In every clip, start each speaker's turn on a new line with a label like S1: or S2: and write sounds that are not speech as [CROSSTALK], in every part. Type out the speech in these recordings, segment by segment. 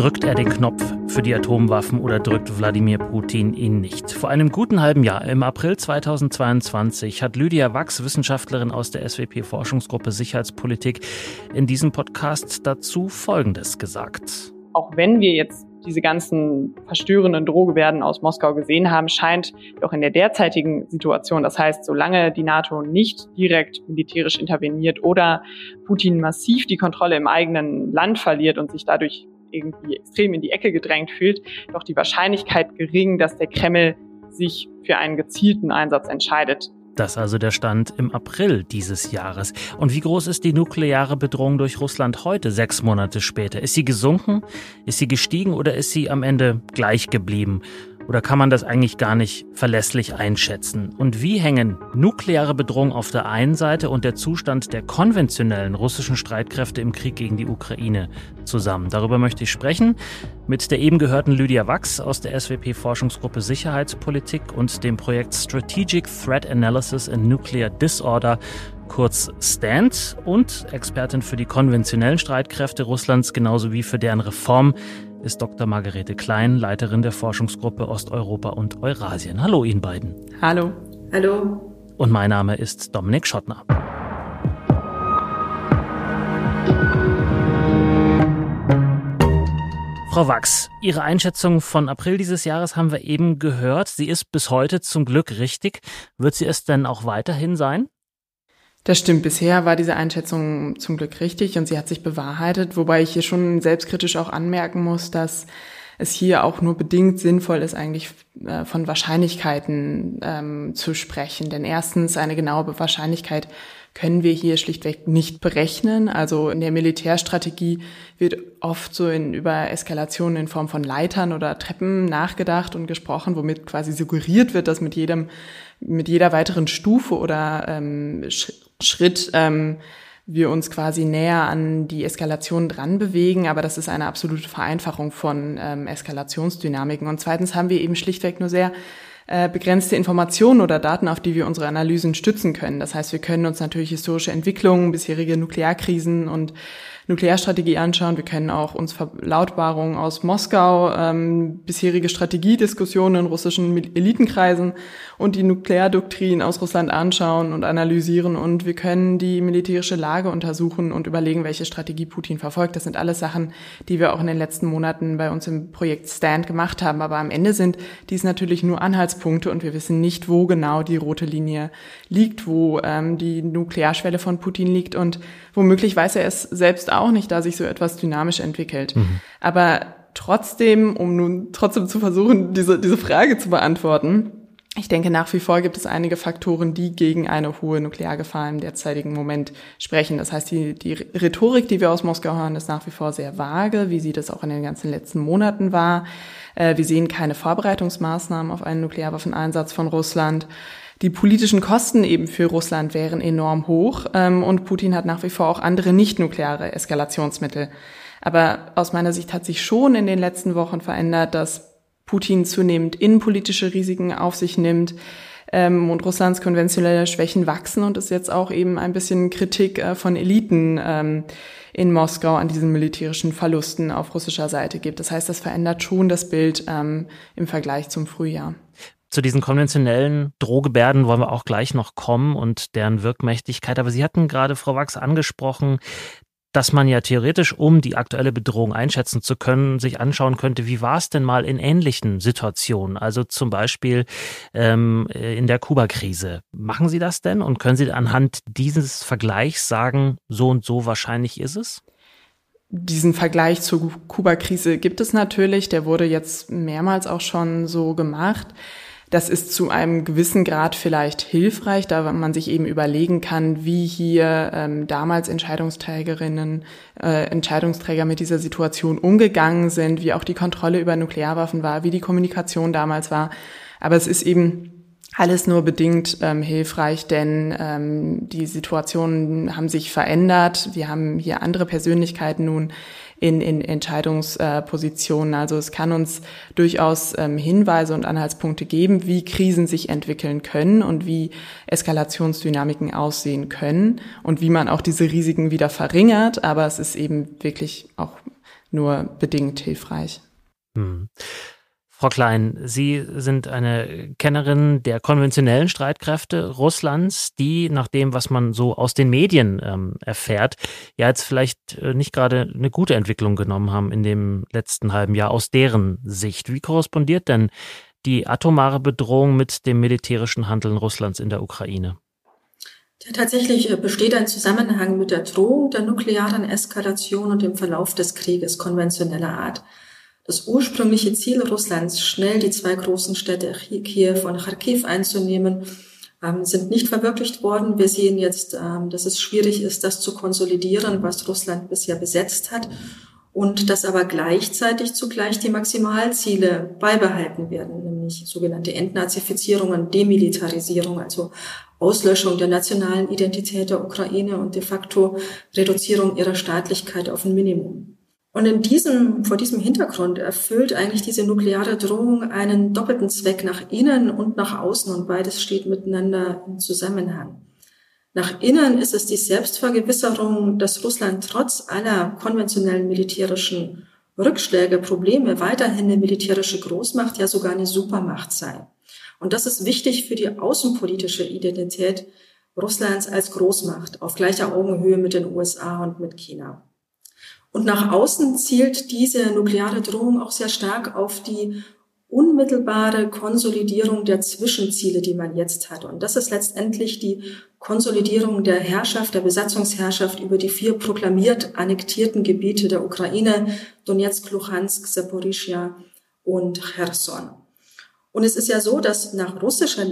S1: Drückt er den Knopf für die Atomwaffen oder drückt Wladimir Putin ihn nicht? Vor einem guten halben Jahr, im April 2022, hat Lydia Wachs, Wissenschaftlerin aus der SWP-Forschungsgruppe Sicherheitspolitik, in diesem Podcast dazu Folgendes gesagt.
S2: Auch wenn wir jetzt diese ganzen verstörenden Drohgebärden aus Moskau gesehen haben, scheint doch in der derzeitigen Situation, das heißt, solange die NATO nicht direkt militärisch interveniert oder Putin massiv die Kontrolle im eigenen Land verliert und sich dadurch irgendwie extrem in die Ecke gedrängt fühlt, doch die Wahrscheinlichkeit gering, dass der Kreml sich für einen gezielten Einsatz entscheidet.
S1: Das also der Stand im April dieses Jahres. Und wie groß ist die nukleare Bedrohung durch Russland heute, sechs Monate später? Ist sie gesunken? Ist sie gestiegen oder ist sie am Ende gleich geblieben? Oder kann man das eigentlich gar nicht verlässlich einschätzen? Und wie hängen nukleare Bedrohung auf der einen Seite und der Zustand der konventionellen russischen Streitkräfte im Krieg gegen die Ukraine zusammen? Darüber möchte ich sprechen mit der eben gehörten Lydia Wachs aus der SWP-Forschungsgruppe Sicherheitspolitik und dem Projekt Strategic Threat Analysis and Nuclear Disorder kurz STAND und Expertin für die konventionellen Streitkräfte Russlands genauso wie für deren Reform ist Dr. Margarete Klein, Leiterin der Forschungsgruppe Osteuropa und Eurasien. Hallo Ihnen beiden.
S2: Hallo.
S3: Hallo.
S1: Und mein Name ist Dominik Schottner. Frau Wachs, Ihre Einschätzung von April dieses Jahres haben wir eben gehört. Sie ist bis heute zum Glück richtig. Wird sie es denn auch weiterhin sein?
S2: Das stimmt. Bisher war diese Einschätzung zum Glück richtig und sie hat sich bewahrheitet, wobei ich hier schon selbstkritisch auch anmerken muss, dass es hier auch nur bedingt sinnvoll ist, eigentlich äh, von Wahrscheinlichkeiten ähm, zu sprechen. Denn erstens, eine genaue Wahrscheinlichkeit können wir hier schlichtweg nicht berechnen. Also in der Militärstrategie wird oft so in, über Eskalationen in Form von Leitern oder Treppen nachgedacht und gesprochen, womit quasi suggeriert wird, dass mit jedem, mit jeder weiteren Stufe oder ähm, Schritt ähm, wir uns quasi näher an die Eskalation dran bewegen, aber das ist eine absolute Vereinfachung von ähm, Eskalationsdynamiken. Und zweitens haben wir eben schlichtweg nur sehr äh, begrenzte Informationen oder Daten, auf die wir unsere Analysen stützen können. Das heißt, wir können uns natürlich historische Entwicklungen, bisherige Nuklearkrisen und Nuklearstrategie anschauen. Wir können auch uns Verlautbarungen aus Moskau, ähm, bisherige Strategiediskussionen in russischen Elitenkreisen und die Nukleardoktrin aus Russland anschauen und analysieren. Und wir können die militärische Lage untersuchen und überlegen, welche Strategie Putin verfolgt. Das sind alles Sachen, die wir auch in den letzten Monaten bei uns im Projekt Stand gemacht haben. Aber am Ende sind dies natürlich nur Anhaltspunkte und wir wissen nicht, wo genau die rote Linie liegt, wo ähm, die Nuklearschwelle von Putin liegt. Und womöglich weiß er es selbst auch nicht, da sich so etwas dynamisch entwickelt. Mhm. Aber trotzdem, um nun trotzdem zu versuchen, diese, diese Frage zu beantworten, ich denke, nach wie vor gibt es einige Faktoren, die gegen eine hohe Nukleargefahr im derzeitigen Moment sprechen. Das heißt, die, die Rhetorik, die wir aus Moskau hören, ist nach wie vor sehr vage, wie sie das auch in den ganzen letzten Monaten war. Äh, wir sehen keine Vorbereitungsmaßnahmen auf einen Nuklearwaffeneinsatz von Russland. Die politischen Kosten eben für Russland wären enorm hoch ähm, und Putin hat nach wie vor auch andere nicht-nukleare Eskalationsmittel. Aber aus meiner Sicht hat sich schon in den letzten Wochen verändert, dass Putin zunehmend innenpolitische Risiken auf sich nimmt ähm, und Russlands konventionelle Schwächen wachsen und es jetzt auch eben ein bisschen Kritik äh, von Eliten ähm, in Moskau an diesen militärischen Verlusten auf russischer Seite gibt. Das heißt, das verändert schon das Bild ähm, im Vergleich zum Frühjahr.
S1: Zu diesen konventionellen Drohgebärden wollen wir auch gleich noch kommen und deren Wirkmächtigkeit. Aber Sie hatten gerade, Frau Wachs, angesprochen, dass man ja theoretisch, um die aktuelle Bedrohung einschätzen zu können, sich anschauen könnte, wie war es denn mal in ähnlichen Situationen, also zum Beispiel ähm, in der Kuba-Krise. Machen Sie das denn und können Sie anhand dieses Vergleichs sagen, so und so wahrscheinlich ist es?
S2: Diesen Vergleich zur Kuba-Krise gibt es natürlich, der wurde jetzt mehrmals auch schon so gemacht. Das ist zu einem gewissen Grad vielleicht hilfreich, da man sich eben überlegen kann, wie hier ähm, damals Entscheidungsträgerinnen, äh, Entscheidungsträger mit dieser Situation umgegangen sind, wie auch die Kontrolle über Nuklearwaffen war, wie die Kommunikation damals war. Aber es ist eben alles nur bedingt ähm, hilfreich, denn ähm, die Situationen haben sich verändert. Wir haben hier andere Persönlichkeiten nun in, in Entscheidungspositionen. Also es kann uns durchaus ähm, Hinweise und Anhaltspunkte geben, wie Krisen sich entwickeln können und wie Eskalationsdynamiken aussehen können und wie man auch diese Risiken wieder verringert. Aber es ist eben wirklich auch nur bedingt hilfreich. Hm.
S1: Frau Klein, Sie sind eine Kennerin der konventionellen Streitkräfte Russlands, die nach dem, was man so aus den Medien ähm, erfährt, ja jetzt vielleicht äh, nicht gerade eine gute Entwicklung genommen haben in dem letzten halben Jahr aus deren Sicht. Wie korrespondiert denn die atomare Bedrohung mit dem militärischen Handeln Russlands in der Ukraine?
S3: Ja, tatsächlich äh, besteht ein Zusammenhang mit der Drohung der nuklearen Eskalation und dem Verlauf des Krieges konventioneller Art. Das ursprüngliche Ziel Russlands, schnell die zwei großen Städte Kiew und Kharkiv einzunehmen, ähm, sind nicht verwirklicht worden. Wir sehen jetzt, ähm, dass es schwierig ist, das zu konsolidieren, was Russland bisher besetzt hat und dass aber gleichzeitig zugleich die Maximalziele beibehalten werden, nämlich sogenannte Entnazifizierung und Demilitarisierung, also Auslöschung der nationalen Identität der Ukraine und de facto Reduzierung ihrer Staatlichkeit auf ein Minimum. Und in diesem, vor diesem Hintergrund erfüllt eigentlich diese nukleare Drohung einen doppelten Zweck nach innen und nach außen und beides steht miteinander im Zusammenhang. Nach innen ist es die Selbstvergewisserung, dass Russland trotz aller konventionellen militärischen Rückschläge, Probleme weiterhin eine militärische Großmacht, ja sogar eine Supermacht sei. Und das ist wichtig für die außenpolitische Identität Russlands als Großmacht auf gleicher Augenhöhe mit den USA und mit China. Und nach außen zielt diese nukleare Drohung auch sehr stark auf die unmittelbare Konsolidierung der Zwischenziele, die man jetzt hat. Und das ist letztendlich die Konsolidierung der Herrschaft, der Besatzungsherrschaft über die vier proklamiert annektierten Gebiete der Ukraine, Donetsk, Luhansk, Saporischia und Cherson. Und es ist ja so, dass nach russischer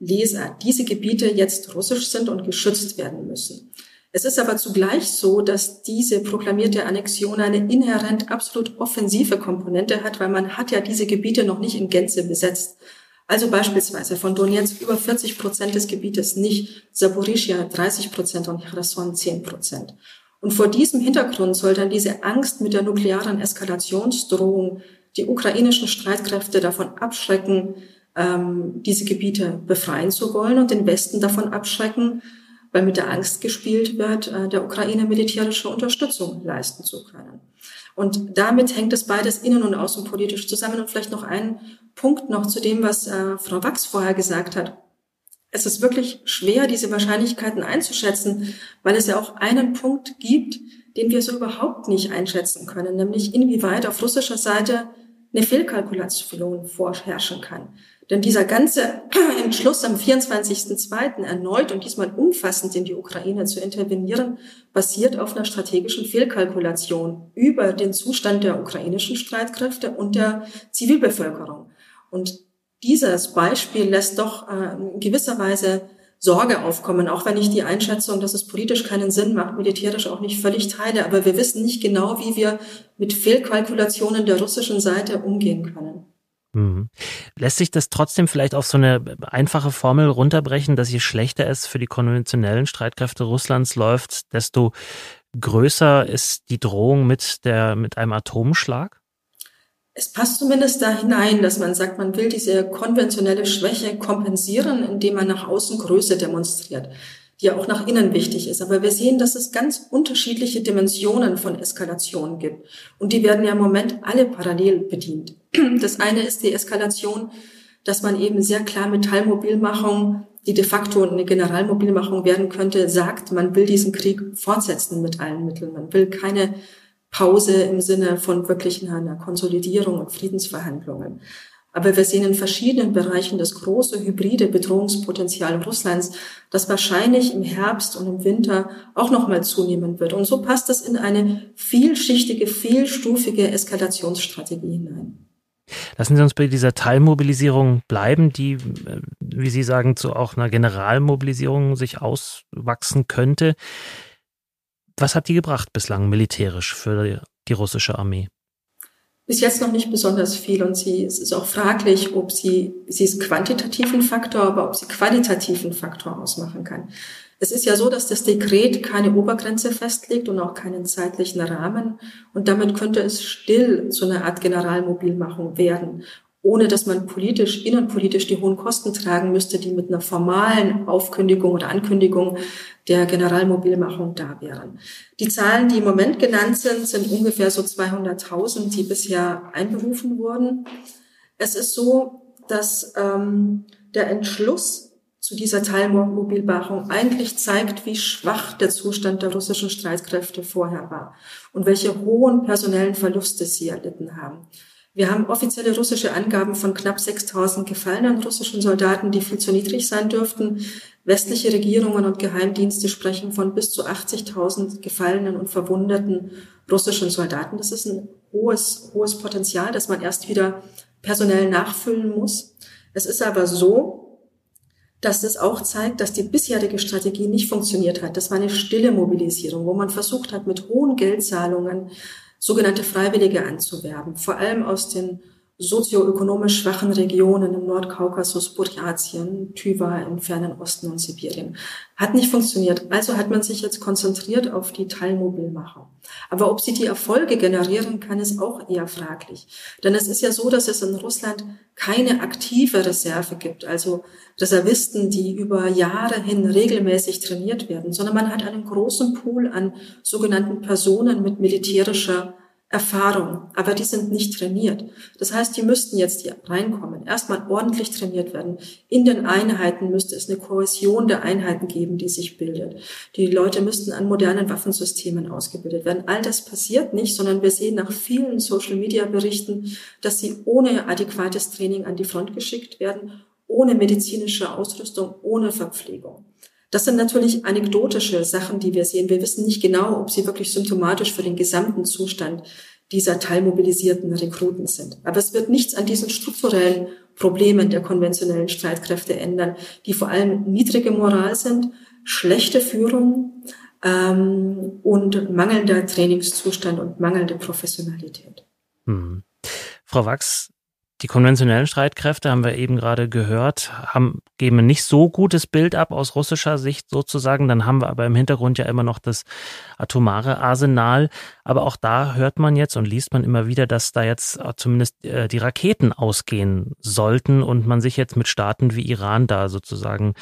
S3: Leser diese Gebiete jetzt russisch sind und geschützt werden müssen. Es ist aber zugleich so, dass diese proklamierte Annexion eine inhärent absolut offensive Komponente hat, weil man hat ja diese Gebiete noch nicht in Gänze besetzt. Also beispielsweise von Donetsk über 40 Prozent des Gebietes nicht, Saporischia 30 Prozent und Cherson 10 Prozent. Und vor diesem Hintergrund soll dann diese Angst mit der nuklearen Eskalationsdrohung die ukrainischen Streitkräfte davon abschrecken, ähm, diese Gebiete befreien zu wollen und den Westen davon abschrecken, weil mit der Angst gespielt wird, äh, der Ukraine militärische Unterstützung leisten zu können. Und damit hängt es beides innen- und außenpolitisch zusammen. Und vielleicht noch ein Punkt noch zu dem, was äh, Frau Wachs vorher gesagt hat. Es ist wirklich schwer, diese Wahrscheinlichkeiten einzuschätzen, weil es ja auch einen Punkt gibt, den wir so überhaupt nicht einschätzen können, nämlich inwieweit auf russischer Seite eine Fehlkalkulation vorherrschen kann. Denn dieser ganze [CLEARS THROAT] Entschluss am 24.02. erneut und diesmal umfassend in die Ukraine zu intervenieren, basiert auf einer strategischen Fehlkalkulation über den Zustand der ukrainischen Streitkräfte und der Zivilbevölkerung. Und dieses Beispiel lässt doch äh, in gewisser Weise Sorge aufkommen, auch wenn ich die Einschätzung, dass es politisch keinen Sinn macht, militärisch auch nicht völlig teile. Aber wir wissen nicht genau, wie wir mit Fehlkalkulationen der russischen Seite umgehen können.
S1: Mhm. Lässt sich das trotzdem vielleicht auf so eine einfache Formel runterbrechen, dass je schlechter es für die konventionellen Streitkräfte Russlands läuft, desto größer ist die Drohung mit der, mit einem Atomschlag?
S3: Es passt zumindest da hinein, dass man sagt, man will diese konventionelle Schwäche kompensieren, indem man nach außen Größe demonstriert die ja auch nach innen wichtig ist. Aber wir sehen, dass es ganz unterschiedliche Dimensionen von Eskalation gibt. Und die werden ja im Moment alle parallel bedient. [CLEARS THROAT] Das eine ist die Eskalation, dass man eben sehr klar mit Teilmobilmachung, die de facto eine Generalmobilmachung werden könnte, sagt, man will diesen Krieg fortsetzen mit allen Mitteln. Man will keine Pause im Sinne von wirklich einer Konsolidierung und Friedensverhandlungen. Aber wir sehen in verschiedenen Bereichen das große hybride Bedrohungspotenzial Russlands, das wahrscheinlich im Herbst und im Winter auch nochmal zunehmen wird. Und so passt es in eine vielschichtige, vielstufige Eskalationsstrategie hinein.
S1: Lassen Sie uns bei dieser Teilmobilisierung bleiben, die, äh, wie Sie sagen, zu auch einer Generalmobilisierung sich auswachsen könnte. Was hat die gebracht bislang militärisch für die russische Armee?
S3: Bis jetzt noch nicht besonders viel und sie, es ist auch fraglich, ob sie, sie ist quantitativen Faktor, aber ob sie qualitativen Faktor ausmachen kann. Es ist ja so, dass das Dekret keine Obergrenze festlegt und auch keinen zeitlichen Rahmen und damit könnte es still zu einer Art Generalmobilmachung werden. Ohne dass man politisch, innenpolitisch die hohen Kosten tragen müsste, die mit einer formalen Aufkündigung oder Ankündigung der Generalmobilmachung da wären. Die Zahlen, die im Moment genannt sind, sind ungefähr so 200.000, die bisher einberufen wurden. Es ist so, dass ähm, der Entschluss zu dieser Teilmobilmachung eigentlich zeigt, wie schwach der Zustand der russischen Streitkräfte vorher war und welche hohen personellen Verluste sie erlitten haben. Wir haben offizielle russische Angaben von knapp 6000 gefallenen russischen Soldaten, die viel zu niedrig sein dürften. Westliche Regierungen und Geheimdienste sprechen von bis zu 80.000 gefallenen und verwundeten russischen Soldaten. Das ist ein hohes, hohes Potenzial, das man erst wieder personell nachfüllen muss. Es ist aber so, dass es auch zeigt, dass die bisherige Strategie nicht funktioniert hat. Das war eine stille Mobilisierung, wo man versucht hat, mit hohen Geldzahlungen sogenannte Freiwillige anzuwerben, vor allem aus den sozioökonomisch schwachen Regionen im Nordkaukasus, Burjatien, Tüva im fernen Osten und Sibirien. Hat nicht funktioniert. Also hat man sich jetzt konzentriert auf die Teilmobilmachung. Aber ob sie die Erfolge generieren kann, ist auch eher fraglich. Denn es ist ja so, dass es in Russland keine aktive Reserve gibt, also Reservisten, die über Jahre hin regelmäßig trainiert werden, sondern man hat einen großen Pool an sogenannten Personen mit militärischer Erfahrung, aber die sind nicht trainiert. Das heißt, die müssten jetzt hier reinkommen, erstmal ordentlich trainiert werden. In den Einheiten müsste es eine Kohäsion der Einheiten geben, die sich bildet. Die Leute müssten an modernen Waffensystemen ausgebildet werden. All das passiert nicht, sondern wir sehen nach vielen Social-Media-Berichten, dass sie ohne adäquates Training an die Front geschickt werden, ohne medizinische Ausrüstung, ohne Verpflegung. Das sind natürlich anekdotische Sachen, die wir sehen. Wir wissen nicht genau, ob sie wirklich symptomatisch für den gesamten Zustand dieser teilmobilisierten Rekruten sind. Aber es wird nichts an diesen strukturellen Problemen der konventionellen Streitkräfte ändern, die vor allem niedrige Moral sind, schlechte Führung ähm, und mangelnder Trainingszustand und mangelnde Professionalität.
S1: Hm. Frau Wachs, die konventionellen Streitkräfte, haben wir eben gerade gehört, haben, geben ein nicht so gutes Bild ab aus russischer Sicht sozusagen. Dann haben wir aber im Hintergrund ja immer noch das atomare Arsenal. Aber auch da hört man jetzt und liest man immer wieder, dass da jetzt zumindest äh, die Raketen ausgehen sollten und man sich jetzt mit Staaten wie Iran da sozusagen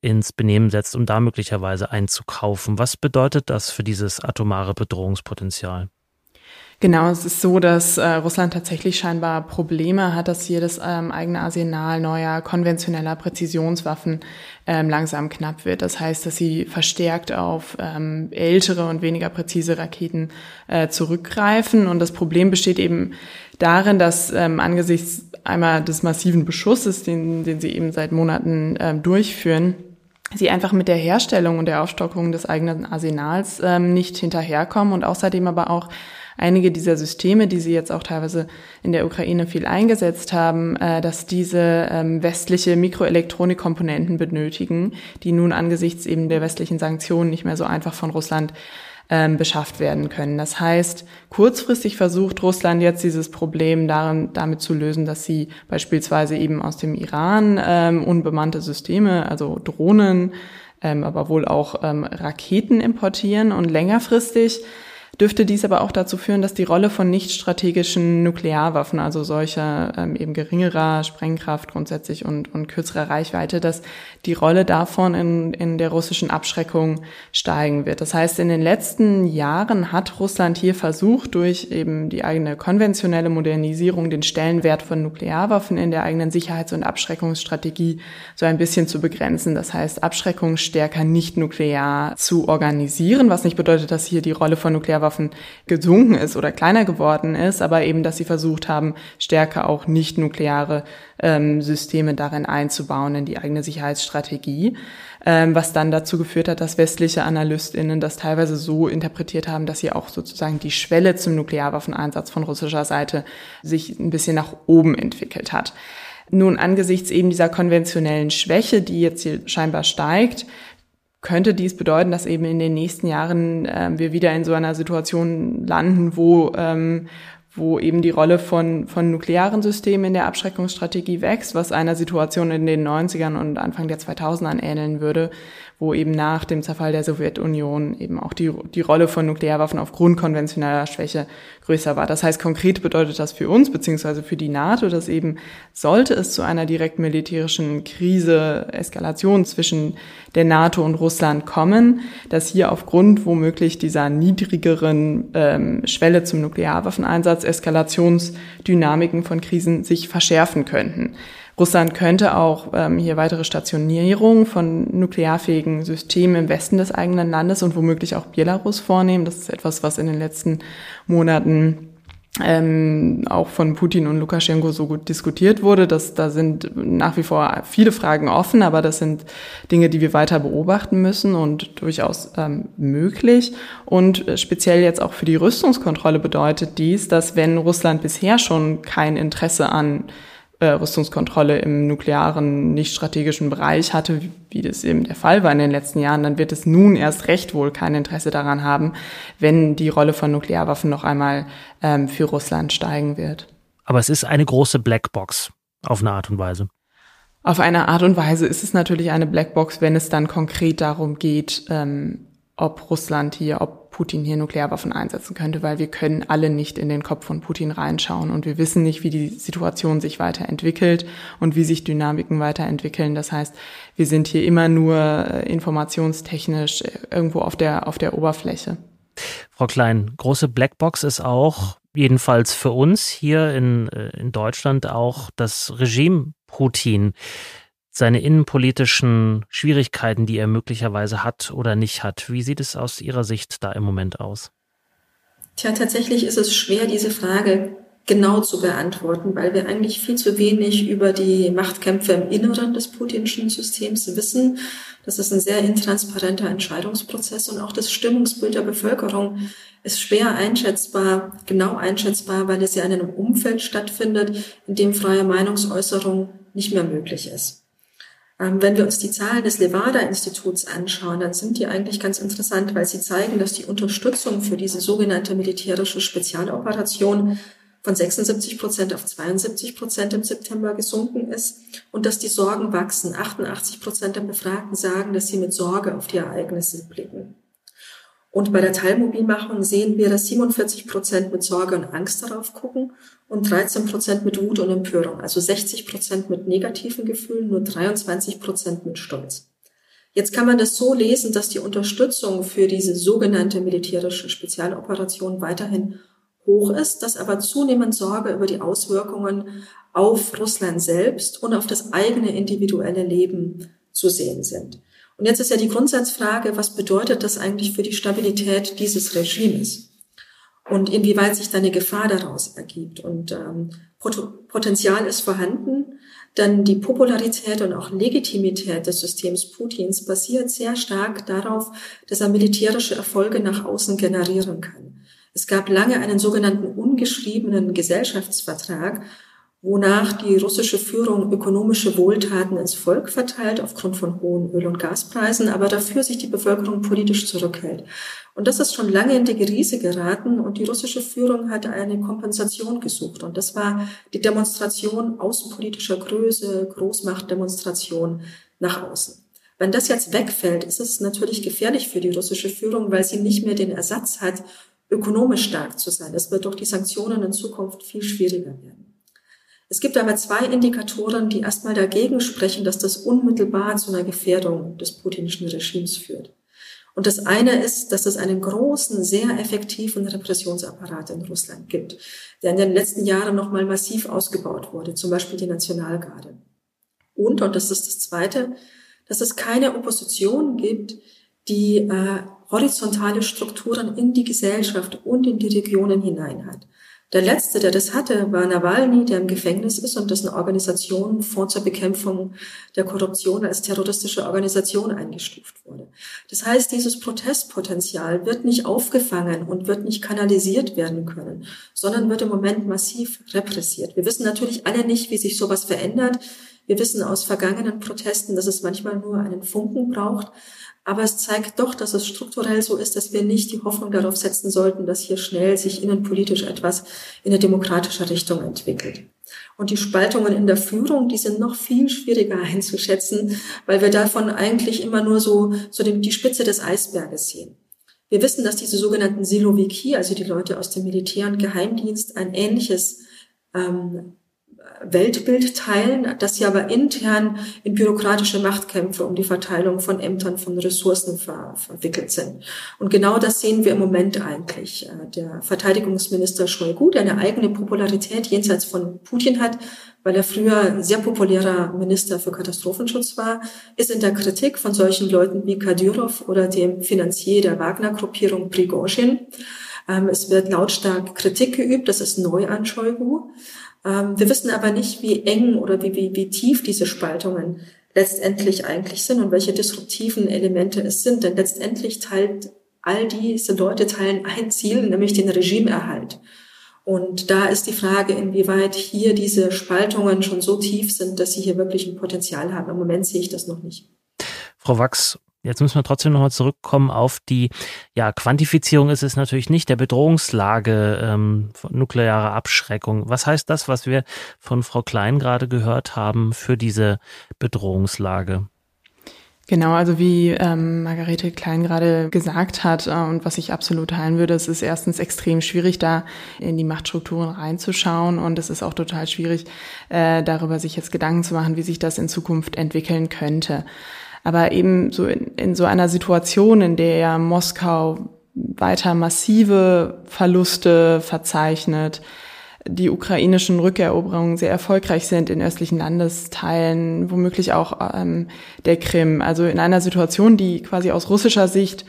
S1: ins Benehmen setzt, um da möglicherweise einzukaufen. Was bedeutet das für dieses atomare Bedrohungspotenzial?
S2: Genau, es ist so, dass äh, Russland tatsächlich scheinbar Probleme hat, dass hier das ähm, eigene Arsenal neuer konventioneller Präzisionswaffen ähm, langsam knapp wird. Das heißt, dass sie verstärkt auf ähm, ältere und weniger präzise Raketen äh, zurückgreifen. Und das Problem besteht eben darin, dass ähm, angesichts einmal des massiven Beschusses, den, den sie eben seit Monaten ähm, durchführen, sie einfach mit der Herstellung und der Aufstockung des eigenen Arsenals ähm, nicht hinterherkommen und außerdem aber auch einige dieser Systeme, die sie jetzt auch teilweise in der Ukraine viel eingesetzt haben, äh, dass diese ähm, westliche Mikroelektronikkomponenten benötigen, die nun angesichts eben der westlichen Sanktionen nicht mehr so einfach von Russland ähm, beschafft werden können. Das heißt, kurzfristig versucht Russland jetzt dieses Problem darin, damit zu lösen, dass sie beispielsweise eben aus dem Iran ähm, unbemannte Systeme, also Drohnen, ähm, aber wohl auch ähm, Raketen importieren und längerfristig dürfte dies aber auch dazu führen, dass die Rolle von nicht strategischen Nuklearwaffen, also solcher ähm, eben geringerer Sprengkraft grundsätzlich und, und kürzerer Reichweite, dass die Rolle davon in, in der russischen Abschreckung steigen wird. Das heißt, in den letzten Jahren hat Russland hier versucht, durch eben die eigene konventionelle Modernisierung den Stellenwert von Nuklearwaffen in der eigenen Sicherheits- und Abschreckungsstrategie so ein bisschen zu begrenzen. Das heißt, Abschreckung stärker nicht nuklear zu organisieren, was nicht bedeutet, dass hier die Rolle von Nuklearwaffen Nuklearwaffen gesunken ist oder kleiner geworden ist, aber eben, dass sie versucht haben, stärker auch nicht nukleare ähm, Systeme darin einzubauen in die eigene Sicherheitsstrategie, ähm, was dann dazu geführt hat, dass westliche AnalystInnen das teilweise so interpretiert haben, dass sie auch sozusagen die Schwelle zum Nuklearwaffeneinsatz von russischer Seite sich ein bisschen nach oben entwickelt hat. Nun, angesichts eben dieser konventionellen Schwäche, die jetzt hier scheinbar steigt, könnte dies bedeuten, dass eben in den nächsten Jahren äh, wir wieder in so einer Situation landen, wo, ähm, wo eben die Rolle von, von nuklearen Systemen in der Abschreckungsstrategie wächst, was einer Situation in den 90ern und Anfang der 2000ern ähneln würde, wo eben nach dem Zerfall der Sowjetunion eben auch die, die Rolle von Nuklearwaffen aufgrund konventioneller Schwäche größer war. Das heißt, konkret bedeutet das für uns, beziehungsweise für die NATO, dass eben, sollte es zu einer direkt militärischen Krise, Eskalation zwischen der NATO und Russland kommen, dass hier aufgrund womöglich dieser niedrigeren ähm, Schwelle zum Nuklearwaffeneinsatz Eskalationsdynamiken von Krisen sich verschärfen könnten. Russland könnte auch ähm, hier weitere Stationierung von nuklearfähigen Systemen im Westen des eigenen Landes und womöglich auch Belarus vornehmen. Das ist etwas, was in den letzten Monaten ähm, auch von Putin und Lukaschenko so gut diskutiert wurde. dass da sind nach wie vor viele Fragen offen, aber das sind Dinge, die wir weiter beobachten müssen und durchaus ähm, möglich. Und äh, speziell jetzt auch für die Rüstungskontrolle bedeutet dies, dass wenn Russland bisher schon kein Interesse an äh, Rüstungskontrolle im nuklearen, nicht strategischen Bereich hatte, wie das eben der Fall war in den letzten Jahren, dann wird es nun erst recht wohl kein Interesse daran haben, wenn die Rolle von Nuklearwaffen noch einmal ähm, für Russland steigen wird.
S1: Aber es ist eine große Blackbox auf eine Art und Weise.
S2: Auf eine Art und Weise ist es natürlich eine Blackbox, wenn es dann konkret darum geht, ähm, ob Russland hier, ob Putin hier Nuklearwaffen einsetzen könnte, weil wir können alle nicht in den Kopf von Putin reinschauen und wir wissen nicht, wie die Situation sich weiterentwickelt und wie sich Dynamiken weiterentwickeln. Das heißt, wir sind hier immer nur äh, informationstechnisch irgendwo auf der, auf der Oberfläche.
S1: Frau Klein, große Blackbox ist auch, jedenfalls für uns hier in, äh, in Deutschland, auch das Regime Putin seine innenpolitischen Schwierigkeiten, die er möglicherweise hat oder nicht hat. Wie sieht es aus Ihrer Sicht da im Moment aus?
S3: Tja, tatsächlich ist es schwer, diese Frage genau zu beantworten, weil wir eigentlich viel zu wenig über die Machtkämpfe im Inneren des putinschen Systems wissen. Das ist ein sehr intransparenter Entscheidungsprozess und auch das Stimmungsbild der Bevölkerung ist schwer einschätzbar, genau einschätzbar, weil es ja in einem Umfeld stattfindet, in dem freie Meinungsäußerung nicht mehr möglich ist. Ähm, wenn wir uns die Zahlen des Levada-Instituts anschauen, dann sind die eigentlich ganz interessant, weil sie zeigen, dass die Unterstützung für diese sogenannte militärische Spezialoperation von 76 Prozent auf 72 Prozent im September gesunken ist und dass die Sorgen wachsen. 88 Prozent der Befragten sagen, dass sie mit Sorge auf die Ereignisse blicken. Und bei der Teilmobilmachung sehen wir, dass 47 Prozent mit Sorge und Angst darauf gucken und 13 Prozent mit Wut und Empörung. Also 60 Prozent mit negativen Gefühlen, nur 23 Prozent mit Stolz. Jetzt kann man das so lesen, dass die Unterstützung für diese sogenannte militärische Spezialoperation weiterhin hoch ist, dass aber zunehmend Sorge über die Auswirkungen auf Russland selbst und auf das eigene individuelle Leben zu sehen sind. Und jetzt ist ja die Grundsatzfrage, was bedeutet das eigentlich für die Stabilität dieses Regimes? Und inwieweit sich da eine Gefahr daraus ergibt. Und ähm, Potenzial ist vorhanden, denn die Popularität und auch Legitimität des Systems Putins basiert sehr stark darauf, dass er militärische Erfolge nach außen generieren kann. Es gab lange einen sogenannten ungeschriebenen Gesellschaftsvertrag, wonach die russische Führung ökonomische Wohltaten ins Volk verteilt aufgrund von hohen Öl- und Gaspreisen, aber dafür sich die Bevölkerung politisch zurückhält. Und das ist schon lange in die Krise geraten und die russische Führung hat eine Kompensation gesucht. Und das war die Demonstration außenpolitischer Größe, Großmachtdemonstration nach außen. Wenn das jetzt wegfällt, ist es natürlich gefährlich für die russische Führung, weil sie nicht mehr den Ersatz hat, ökonomisch stark zu sein. Es wird durch die Sanktionen in Zukunft viel schwieriger werden. Es gibt aber zwei Indikatoren, die erstmal dagegen sprechen, dass das unmittelbar zu einer Gefährdung des putinischen Regimes führt. Und das eine ist, dass es einen großen, sehr effektiven Repressionsapparat in Russland gibt, der in den letzten Jahren nochmal massiv ausgebaut wurde, zum Beispiel die Nationalgarde. Und, und das ist das zweite, dass es keine Opposition gibt, die äh, horizontale Strukturen in die Gesellschaft und in die Regionen hinein hat. Der letzte, der das hatte, war Nawalny, der im Gefängnis ist und dessen Organisation Fonds zur Bekämpfung der Korruption als terroristische Organisation eingestuft wurde. Das heißt, dieses Protestpotenzial wird nicht aufgefangen und wird nicht kanalisiert werden können, sondern wird im Moment massiv repressiert. Wir wissen natürlich alle nicht, wie sich sowas verändert. Wir wissen aus vergangenen Protesten, dass es manchmal nur einen Funken braucht. Aber es zeigt doch, dass es strukturell so ist, dass wir nicht die Hoffnung darauf setzen sollten, dass hier schnell sich innenpolitisch etwas in eine demokratische Richtung entwickelt. Und die Spaltungen in der Führung, die sind noch viel schwieriger [LAUGHS] einzuschätzen, weil wir davon eigentlich immer nur so, so die Spitze des Eisberges sehen. Wir wissen, dass diese sogenannten Siloviki, also die Leute aus dem Militär und Geheimdienst, ein ähnliches ähm, Weltbild teilen, dass sie aber intern in bürokratische Machtkämpfe um die Verteilung von Ämtern, von Ressourcen ver verwickelt sind. Und genau das sehen wir im Moment eigentlich. Äh, der Verteidigungsminister Shoigu, der eine eigene Popularität jenseits von Putin hat, weil er früher sehr populärer Minister für Katastrophenschutz war, ist in der Kritik von solchen Leuten wie Kadyrov oder dem Finanzier der Wagner-Gruppierung Prigozhin. Ähm, es wird lautstark Kritik geübt, das ist neu an Shoigu. Ähm, wir wissen aber nicht, wie eng oder wie, wie, wie tief diese Spaltungen letztendlich eigentlich sind und welche disruptiven Elemente es sind. Denn letztendlich teilt all diese Leute teilen ein Ziel, nämlich den Regimeerhalt. Und da ist die Frage, inwieweit hier diese Spaltungen schon so tief sind, dass sie hier wirklich ein Potenzial haben. Im Moment sehe ich das noch nicht.
S1: Frau Wachs, Jetzt müssen wir trotzdem nochmal zurückkommen auf die ja, Quantifizierung ist es natürlich nicht der Bedrohungslage ähm, nuklearer Abschreckung. Was heißt das, was wir von Frau Klein gerade gehört haben für diese Bedrohungslage?
S2: Genau, also wie ähm, Margarete Klein gerade gesagt hat äh, und was ich absolut teilen würde, es ist erstens extrem schwierig, da in die Machtstrukturen reinzuschauen und es ist auch total schwierig, äh, darüber sich jetzt Gedanken zu machen, wie sich das in Zukunft entwickeln könnte. Aber eben so in, in so einer Situation, in der ja Moskau weiter massive Verluste verzeichnet, die ukrainischen Rückeroberungen sehr erfolgreich sind in östlichen Landesteilen, womöglich auch ähm, der Krim. Also in einer Situation, die quasi aus russischer Sicht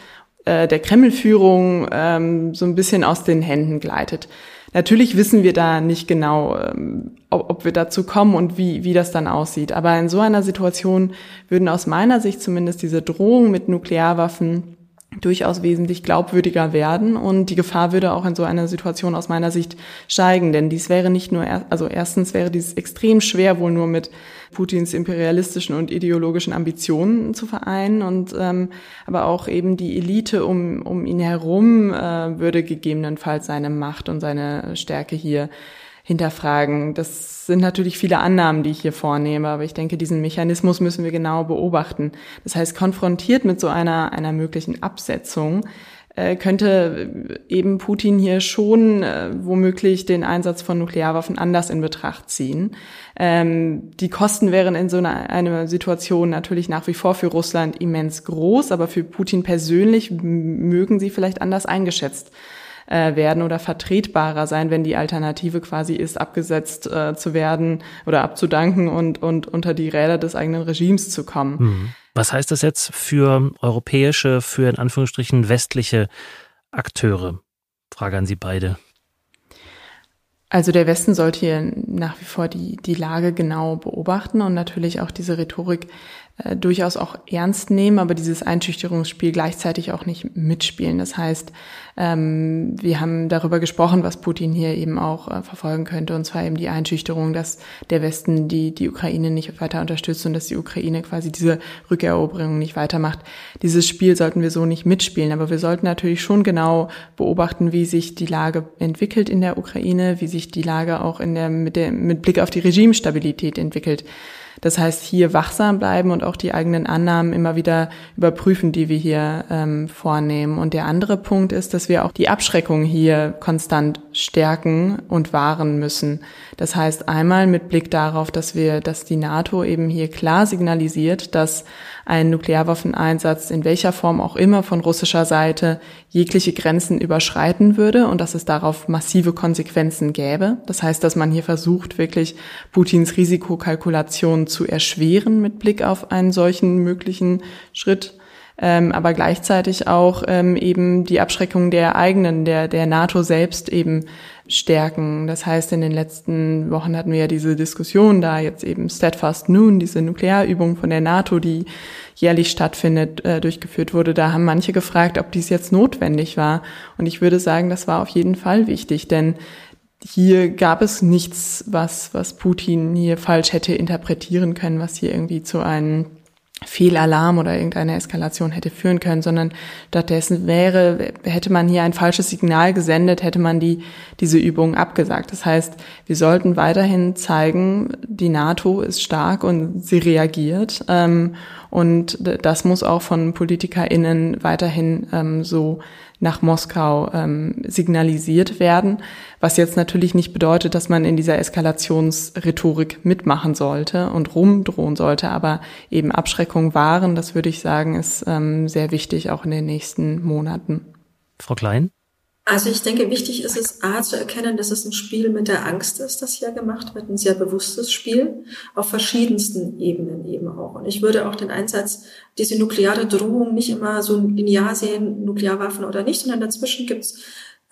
S2: äh, der Kremlführung ähm, so ein bisschen aus den Händen gleitet. Natürlich wissen wir da nicht genau, ähm, ob, ob wir dazu kommen und wie, wie das dann aussieht. Aber in so einer Situation würden aus meiner Sicht zumindest diese Drohungen mit Nuklearwaffen durchaus wesentlich glaubwürdiger werden. Und die Gefahr würde auch in so einer Situation aus meiner Sicht steigen, denn dies wäre nicht nur, also erstens wäre dies extrem schwer wohl nur mit Putins imperialistischen und ideologischen Ambitionen zu vereinen. Und ähm, aber auch eben die Elite um, um ihn herum äh, würde gegebenenfalls seine Macht und seine Stärke hier hinterfragen. Das sind natürlich viele Annahmen, die ich hier vornehme, aber ich denke, diesen Mechanismus müssen wir genau beobachten. Das heißt, konfrontiert mit so einer, einer möglichen Absetzung, äh, könnte eben Putin hier schon äh, womöglich den Einsatz von Nuklearwaffen anders in Betracht ziehen. Ähm, die Kosten wären in so einer, einer Situation natürlich nach wie vor für Russland immens groß, aber für Putin persönlich mögen sie vielleicht anders eingeschätzt äh, werden oder vertretbarer sein, wenn die Alternative quasi ist, abgesetzt äh, zu werden oder abzudanken und, und unter die Räder des eigenen Regimes zu kommen. Mhm.
S1: Was heißt das jetzt für europäische, für in Anführungsstrichen westliche Akteure? Frage an Sie beide.
S2: Also der Westen sollte hier nach wie vor die, die Lage genau beobachten und natürlich auch diese Rhetorik äh, durchaus auch ernst nehmen, aber dieses Einschüchterungsspiel gleichzeitig auch nicht mitspielen. Das heißt, ähm, wir haben darüber gesprochen, was Putin hier eben auch äh, verfolgen könnte, und zwar eben die Einschüchterung, dass der Westen die, die Ukraine nicht weiter unterstützt und dass die Ukraine quasi diese Rückeroberung nicht weitermacht. Dieses Spiel sollten wir so nicht mitspielen, aber wir sollten natürlich schon genau beobachten, wie sich die Lage entwickelt in der Ukraine, wie sich die Lage auch in der, mit, der, mit Blick auf die Regimestabilität entwickelt. Das heißt, hier wachsam bleiben und auch die eigenen Annahmen immer wieder überprüfen, die wir hier ähm, vornehmen. Und der andere Punkt ist, dass wir auch die Abschreckung hier konstant stärken und wahren müssen. Das heißt einmal mit Blick darauf, dass wir, dass die NATO eben hier klar signalisiert, dass ein Nuklearwaffeneinsatz in welcher Form auch immer von russischer Seite jegliche Grenzen überschreiten würde und dass es darauf massive Konsequenzen gäbe. Das heißt, dass man hier versucht, wirklich Putins Risikokalkulation zu erschweren mit Blick auf einen solchen möglichen Schritt. Ähm, aber gleichzeitig auch ähm, eben die Abschreckung der eigenen, der, der NATO selbst eben stärken. Das heißt, in den letzten Wochen hatten wir ja diese Diskussion, da jetzt eben Steadfast Noon, diese Nuklearübung von der NATO, die jährlich stattfindet, äh, durchgeführt wurde. Da haben manche gefragt, ob dies jetzt notwendig war. Und ich würde sagen, das war auf jeden Fall wichtig, denn hier gab es nichts, was, was Putin hier falsch hätte interpretieren können, was hier irgendwie zu einem Fehlalarm oder irgendeine Eskalation hätte führen können, sondern stattdessen wäre, hätte man hier ein falsches Signal gesendet, hätte man die, diese Übung abgesagt. Das heißt, wir sollten weiterhin zeigen, die NATO ist stark und sie reagiert. Ähm, und das muss auch von PolitikerInnen weiterhin ähm, so nach Moskau ähm, signalisiert werden, was jetzt natürlich nicht bedeutet, dass man in dieser Eskalationsrhetorik mitmachen sollte und rumdrohen sollte, aber eben Abschreckung wahren, das würde ich sagen, ist ähm, sehr wichtig auch in den nächsten Monaten.
S1: Frau Klein?
S3: Also ich denke, wichtig ist es, A, zu erkennen, dass es ein Spiel mit der Angst ist, das hier gemacht wird, ein sehr bewusstes Spiel, auf verschiedensten Ebenen eben auch. Und ich würde auch den Einsatz, diese nukleare Drohung nicht immer so linear sehen, Nuklearwaffen oder nicht, sondern dazwischen gibt's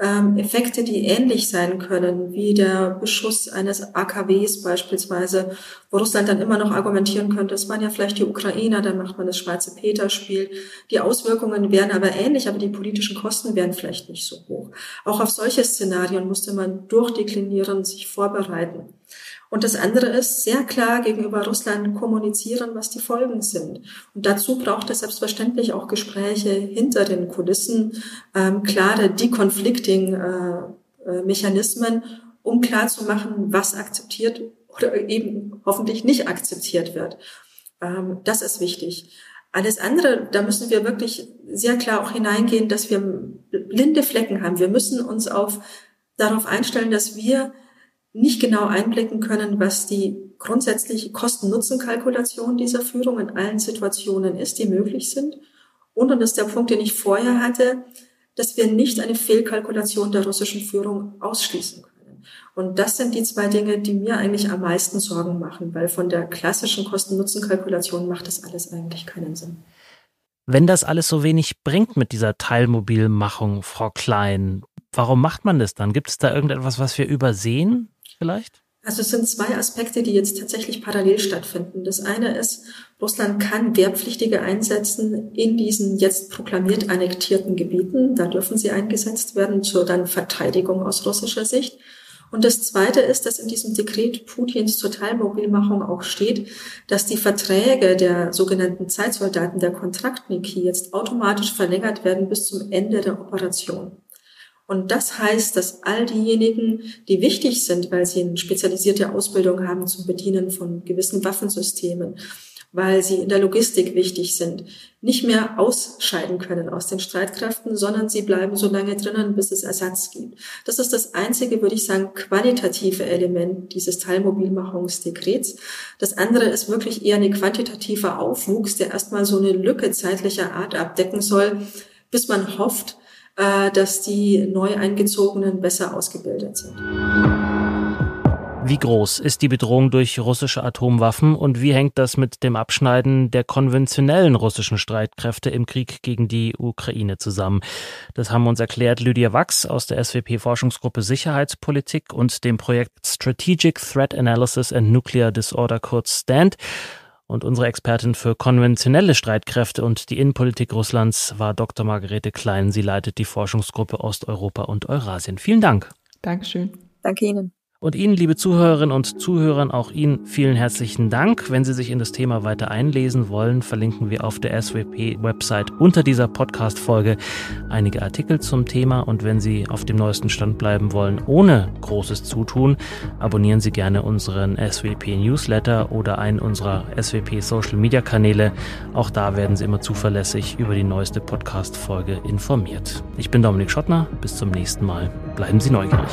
S3: ähm, Effekte, die ähnlich sein können, wie der Beschuss eines AKWs beispielsweise, wo Russland dann immer noch argumentieren könnte, es waren ja vielleicht die Ukrainer, dann macht man das Schweizer Peter-Spiel. Die Auswirkungen wären aber ähnlich, aber die politischen Kosten wären vielleicht nicht so hoch. Auch auf solche Szenarien musste man durchdeklinieren, sich vorbereiten. Und das andere ist sehr klar gegenüber Russland kommunizieren, was die Folgen sind. Und dazu braucht es selbstverständlich auch Gespräche hinter den Kulissen, ähm, klare Deconflicting-Mechanismen, äh, äh um klarzumachen, was akzeptiert oder eben hoffentlich nicht akzeptiert wird. Ähm, das ist wichtig. Alles andere, da müssen wir wirklich sehr klar auch hineingehen, dass wir blinde Flecken haben. Wir müssen uns auf, darauf einstellen, dass wir nicht genau einblicken können, was die grundsätzliche Kosten-Nutzen-Kalkulation dieser Führung in allen Situationen ist, die möglich sind. Und, und das ist der Punkt, den ich vorher hatte, dass wir nicht eine Fehlkalkulation der russischen Führung ausschließen können. Und das sind die zwei Dinge, die mir eigentlich am meisten Sorgen machen, weil von der klassischen Kosten-Nutzen-Kalkulation macht das alles eigentlich keinen Sinn.
S1: Wenn das alles so wenig bringt mit dieser Teilmobilmachung, Frau Klein, warum macht man das dann? Gibt es da irgendetwas, was wir übersehen? Vielleicht?
S3: Also es sind zwei Aspekte, die jetzt tatsächlich parallel stattfinden. Das eine ist, Russland kann Wehrpflichtige einsetzen in diesen jetzt proklamiert annektierten Gebieten. Da dürfen sie eingesetzt werden zur dann Verteidigung aus russischer Sicht. Und das Zweite ist, dass in diesem Dekret Putins zur Teilmobilmachung auch steht, dass die Verträge der sogenannten Zeitsoldaten der Kontraktniki jetzt automatisch verlängert werden bis zum Ende der Operation. Und das heißt, dass all diejenigen, die wichtig sind, weil sie eine spezialisierte Ausbildung haben zum Bedienen von gewissen Waffensystemen, weil sie in der Logistik wichtig sind, nicht mehr ausscheiden können aus den Streitkräften, sondern sie bleiben so lange drinnen, bis es Ersatz gibt. Das ist das einzige, würde ich sagen, qualitative Element dieses Teilmobilmachungsdekrets. Das andere ist wirklich eher ein quantitativer Aufwuchs, der erstmal so eine Lücke zeitlicher Art abdecken soll, bis man hofft, dass die neu eingezogenen besser ausgebildet sind.
S1: Wie groß ist die Bedrohung durch russische Atomwaffen und wie hängt das mit dem Abschneiden der konventionellen russischen Streitkräfte im Krieg gegen die Ukraine zusammen? Das haben uns erklärt Lydia Wachs aus der SWP-Forschungsgruppe Sicherheitspolitik und dem Projekt Strategic Threat Analysis and Nuclear Disorder kurz STAND. Und unsere Expertin für konventionelle Streitkräfte und die Innenpolitik Russlands war Dr. Margarete Klein. Sie leitet die Forschungsgruppe Osteuropa und Eurasien. Vielen Dank.
S2: Dankeschön.
S3: Danke Ihnen.
S1: Und Ihnen, liebe Zuhörerinnen und Zuhörer, auch Ihnen vielen herzlichen Dank. Wenn Sie sich in das Thema weiter einlesen wollen, verlinken wir auf der SWP-Website unter dieser Podcast-Folge einige Artikel zum Thema. Und wenn Sie auf dem neuesten Stand bleiben wollen, ohne großes Zutun, abonnieren Sie gerne unseren SWP-Newsletter oder einen unserer SWP-Social-Media-Kanäle. Auch da werden Sie immer zuverlässig über die neueste Podcast-Folge informiert. Ich bin Dominik Schottner. Bis zum nächsten Mal. Bleiben Sie neugierig.